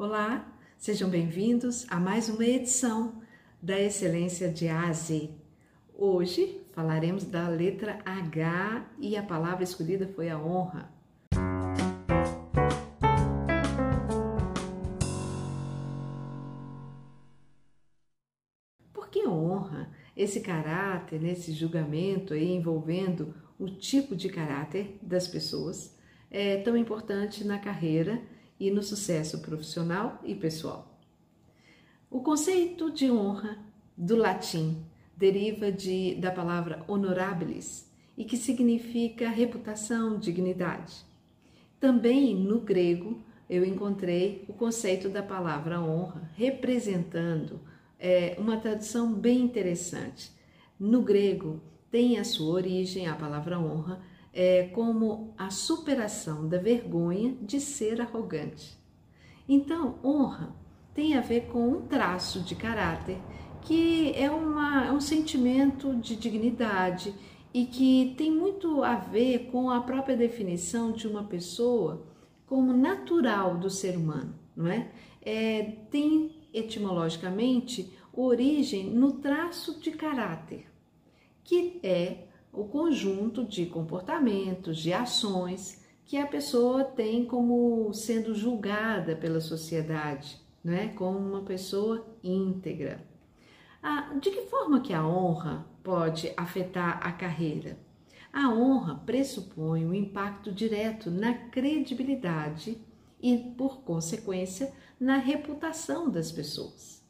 Olá, sejam bem-vindos a mais uma edição da Excelência de A a Z. Hoje falaremos da letra H e a palavra escolhida foi a honra. Por que honra? Esse caráter, esse julgamento aí envolvendo o tipo de caráter das pessoas é tão importante na carreira e no sucesso profissional e pessoal. O conceito de honra do latim deriva de, da palavra honorabilis e que significa reputação, dignidade. Também no grego eu encontrei o conceito da palavra honra representando é, uma tradução bem interessante. No grego tem a sua origem a palavra honra é, como a superação da vergonha de ser arrogante. Então, honra tem a ver com um traço de caráter que é, uma, é um sentimento de dignidade e que tem muito a ver com a própria definição de uma pessoa como natural do ser humano, não é? é tem etimologicamente origem no traço de caráter, que é o conjunto de comportamentos, de ações que a pessoa tem como sendo julgada pela sociedade, não é? Como uma pessoa íntegra. Ah, de que forma que a honra pode afetar a carreira? A honra pressupõe um impacto direto na credibilidade e, por consequência, na reputação das pessoas.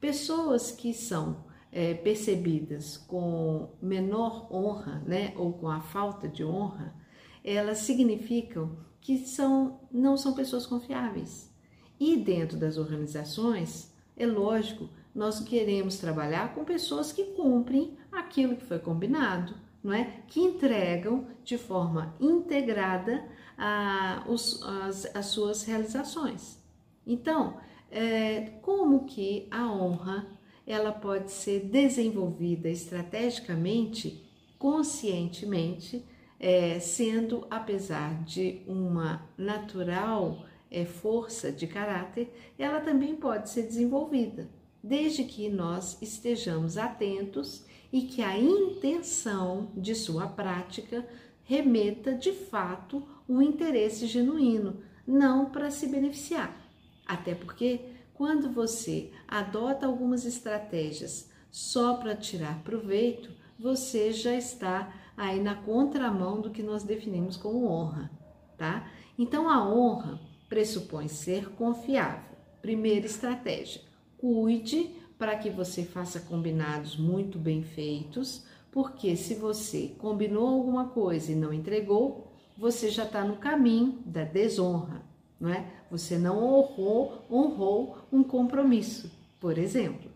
Pessoas que são é, percebidas com menor honra, né, ou com a falta de honra, elas significam que são, não são pessoas confiáveis. E dentro das organizações, é lógico, nós queremos trabalhar com pessoas que cumprem aquilo que foi combinado, não é? Que entregam de forma integrada a, os, as, as suas realizações. Então, é, como que a honra ela pode ser desenvolvida estrategicamente, conscientemente, é, sendo, apesar de uma natural é, força de caráter, ela também pode ser desenvolvida, desde que nós estejamos atentos e que a intenção de sua prática remeta de fato um interesse genuíno, não para se beneficiar. Até porque quando você adota algumas estratégias só para tirar proveito, você já está aí na contramão do que nós definimos como honra, tá? Então a honra pressupõe ser confiável. Primeira estratégia: cuide para que você faça combinados muito bem feitos, porque se você combinou alguma coisa e não entregou, você já está no caminho da desonra não é? Você não honrou, honrou um compromisso, por exemplo.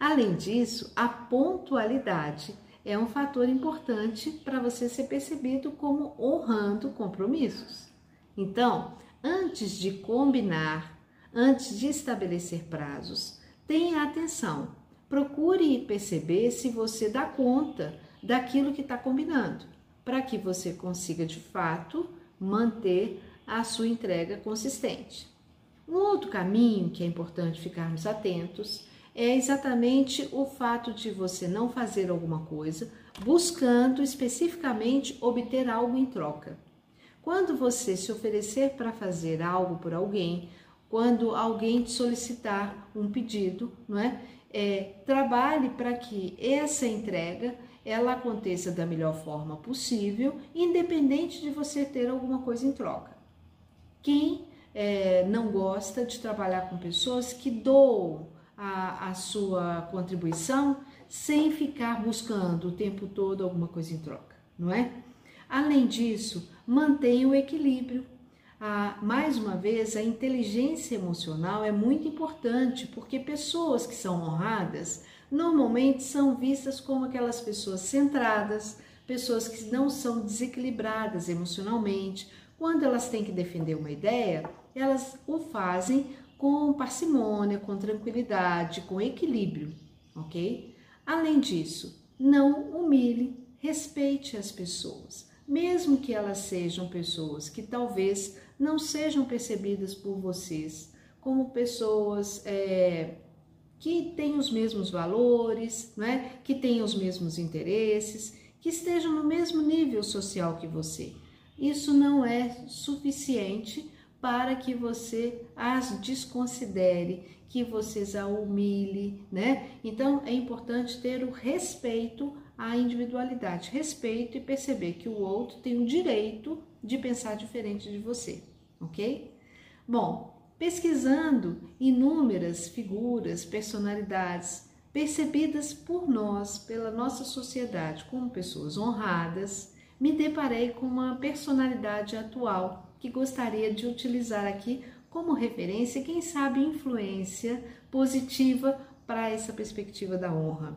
Além disso, a pontualidade é um fator importante para você ser percebido como honrando compromissos. Então, antes de combinar, antes de estabelecer prazos, tenha atenção. Procure perceber se você dá conta daquilo que está combinando, para que você consiga de fato manter a sua entrega consistente. Um outro caminho que é importante ficarmos atentos é exatamente o fato de você não fazer alguma coisa buscando especificamente obter algo em troca. Quando você se oferecer para fazer algo por alguém, quando alguém te solicitar um pedido, não é? é trabalhe para que essa entrega ela aconteça da melhor forma possível, independente de você ter alguma coisa em troca. Quem é, não gosta de trabalhar com pessoas que doam a, a sua contribuição sem ficar buscando o tempo todo alguma coisa em troca, não é? Além disso, mantenha o equilíbrio. Ah, mais uma vez, a inteligência emocional é muito importante porque pessoas que são honradas normalmente são vistas como aquelas pessoas centradas, pessoas que não são desequilibradas emocionalmente, quando elas têm que defender uma ideia, elas o fazem com parcimônia, com tranquilidade, com equilíbrio, ok? Além disso, não humilhe, respeite as pessoas, mesmo que elas sejam pessoas que talvez não sejam percebidas por vocês como pessoas é, que têm os mesmos valores, né? que têm os mesmos interesses, que estejam no mesmo nível social que você. Isso não é suficiente para que você as desconsidere, que você a humilhe, né? Então é importante ter o respeito à individualidade, respeito e perceber que o outro tem o direito de pensar diferente de você, ok? Bom, pesquisando inúmeras figuras, personalidades percebidas por nós, pela nossa sociedade, como pessoas honradas, me deparei com uma personalidade atual que gostaria de utilizar aqui como referência, quem sabe influência positiva para essa perspectiva da honra.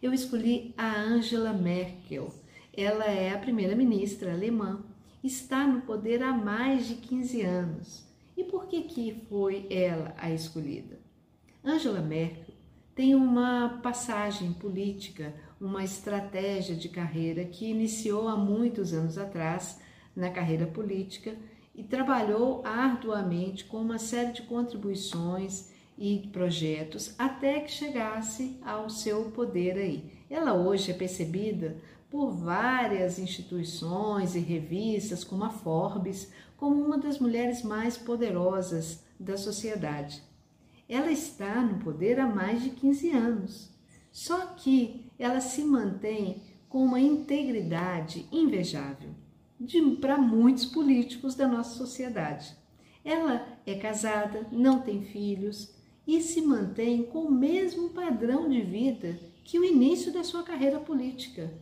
Eu escolhi a Angela Merkel. Ela é a primeira-ministra alemã, está no poder há mais de 15 anos. E por que que foi ela a escolhida? Angela Merkel tem uma passagem política, uma estratégia de carreira que iniciou há muitos anos atrás na carreira política e trabalhou arduamente com uma série de contribuições e projetos até que chegasse ao seu poder aí. Ela hoje é percebida por várias instituições e revistas, como a Forbes, como uma das mulheres mais poderosas da sociedade. Ela está no poder há mais de 15 anos, só que ela se mantém com uma integridade invejável para muitos políticos da nossa sociedade. Ela é casada, não tem filhos e se mantém com o mesmo padrão de vida que o início da sua carreira política.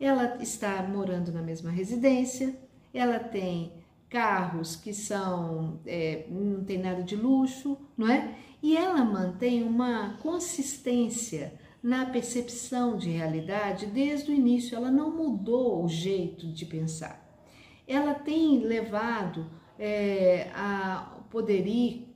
Ela está morando na mesma residência, ela tem carros que são é, não tem nada de luxo, não é? E ela mantém uma consistência na percepção de realidade desde o início. Ela não mudou o jeito de pensar ela tem levado é, a poderio,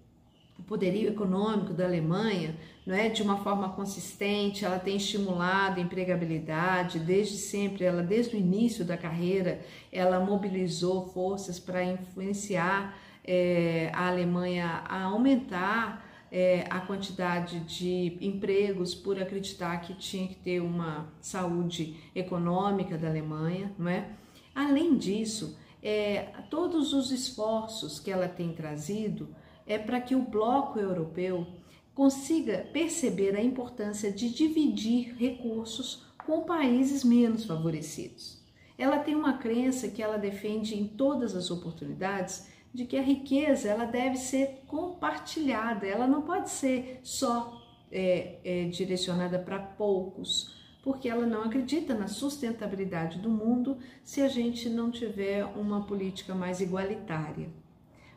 o poderio econômico da Alemanha não é, de uma forma consistente, ela tem estimulado a empregabilidade, desde sempre, ela desde o início da carreira, ela mobilizou forças para influenciar é, a Alemanha a aumentar é, a quantidade de empregos por acreditar que tinha que ter uma saúde econômica da Alemanha, não é? Além disso, é, todos os esforços que ela tem trazido é para que o bloco europeu consiga perceber a importância de dividir recursos com países menos favorecidos. Ela tem uma crença que ela defende em todas as oportunidades de que a riqueza ela deve ser compartilhada, ela não pode ser só é, é, direcionada para poucos, porque ela não acredita na sustentabilidade do mundo se a gente não tiver uma política mais igualitária.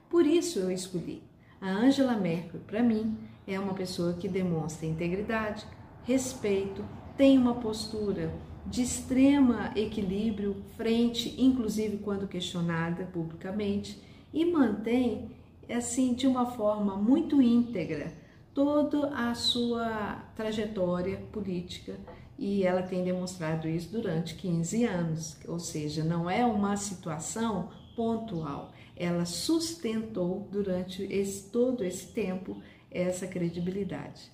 Por isso eu escolhi. A Angela Merkel, para mim, é uma pessoa que demonstra integridade, respeito, tem uma postura de extrema equilíbrio frente, inclusive quando questionada publicamente, e mantém assim de uma forma muito íntegra toda a sua trajetória política e ela tem demonstrado isso durante 15 anos, ou seja, não é uma situação pontual, ela sustentou durante esse, todo esse tempo essa credibilidade.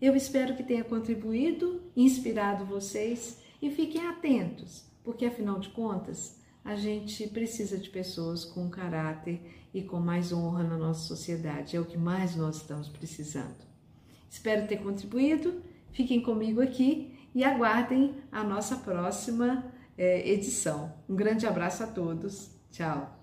Eu espero que tenha contribuído, inspirado vocês e fiquem atentos, porque afinal de contas, a gente precisa de pessoas com caráter e com mais honra na nossa sociedade, é o que mais nós estamos precisando. Espero ter contribuído, fiquem comigo aqui e aguardem a nossa próxima é, edição. Um grande abraço a todos. Tchau.